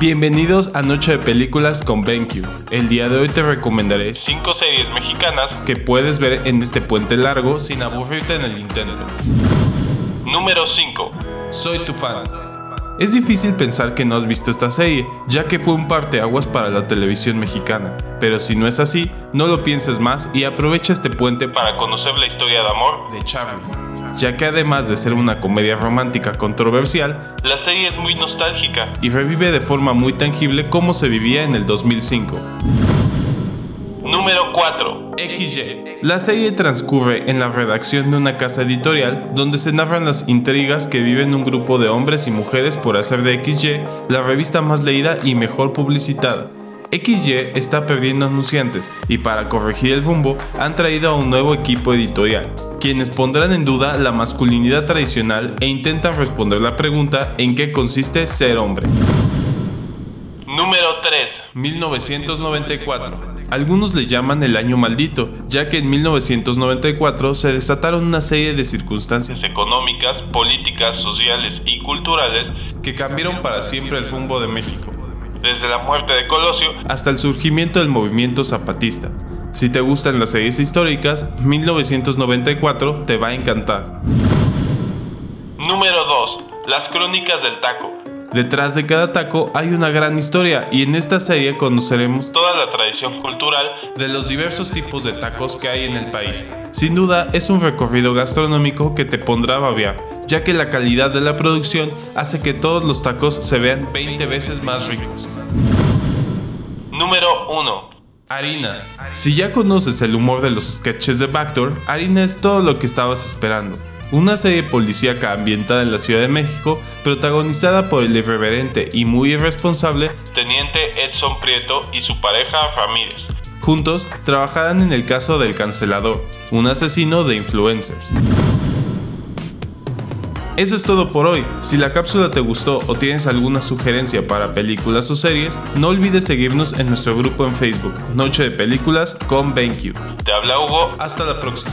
Bienvenidos a Noche de Películas con BenQ. El día de hoy te recomendaré 5 series mexicanas que puedes ver en este puente largo sin aburrirte en el intento. Número 5. Soy tu fan. Es difícil pensar que no has visto esta serie, ya que fue un parteaguas para la televisión mexicana. Pero si no es así, no lo pienses más y aprovecha este puente para conocer la historia de amor de Charlie. Ya que además de ser una comedia romántica controversial, la serie es muy nostálgica y revive de forma muy tangible cómo se vivía en el 2005. Número 4. XY. La serie transcurre en la redacción de una casa editorial donde se narran las intrigas que viven un grupo de hombres y mujeres por hacer de XY la revista más leída y mejor publicitada. XY está perdiendo anunciantes y para corregir el rumbo han traído a un nuevo equipo editorial, quienes pondrán en duda la masculinidad tradicional e intentan responder la pregunta en qué consiste ser hombre. Número 3. 1994. Algunos le llaman el año maldito, ya que en 1994 se desataron una serie de circunstancias económicas, políticas, sociales y culturales que cambiaron para siempre el rumbo de México. Desde la muerte de Colosio hasta el surgimiento del movimiento zapatista. Si te gustan las series históricas, 1994 te va a encantar. Número 2. Las crónicas del taco. Detrás de cada taco hay una gran historia y en esta serie conoceremos toda la tradición cultural de los diversos tipos de tacos que hay en el país. Sin duda es un recorrido gastronómico que te pondrá a ya que la calidad de la producción hace que todos los tacos se vean 20 veces más ricos. Número 1. Harina. Si ya conoces el humor de los sketches de Bactor, Harina es todo lo que estabas esperando una serie policíaca ambientada en la Ciudad de México, protagonizada por el irreverente y muy irresponsable Teniente Edson Prieto y su pareja Ramírez. Juntos trabajarán en el caso del cancelador, un asesino de influencers. Eso es todo por hoy. Si la cápsula te gustó o tienes alguna sugerencia para películas o series, no olvides seguirnos en nuestro grupo en Facebook, Noche de Películas con BenQ. Te habla Hugo, hasta la próxima.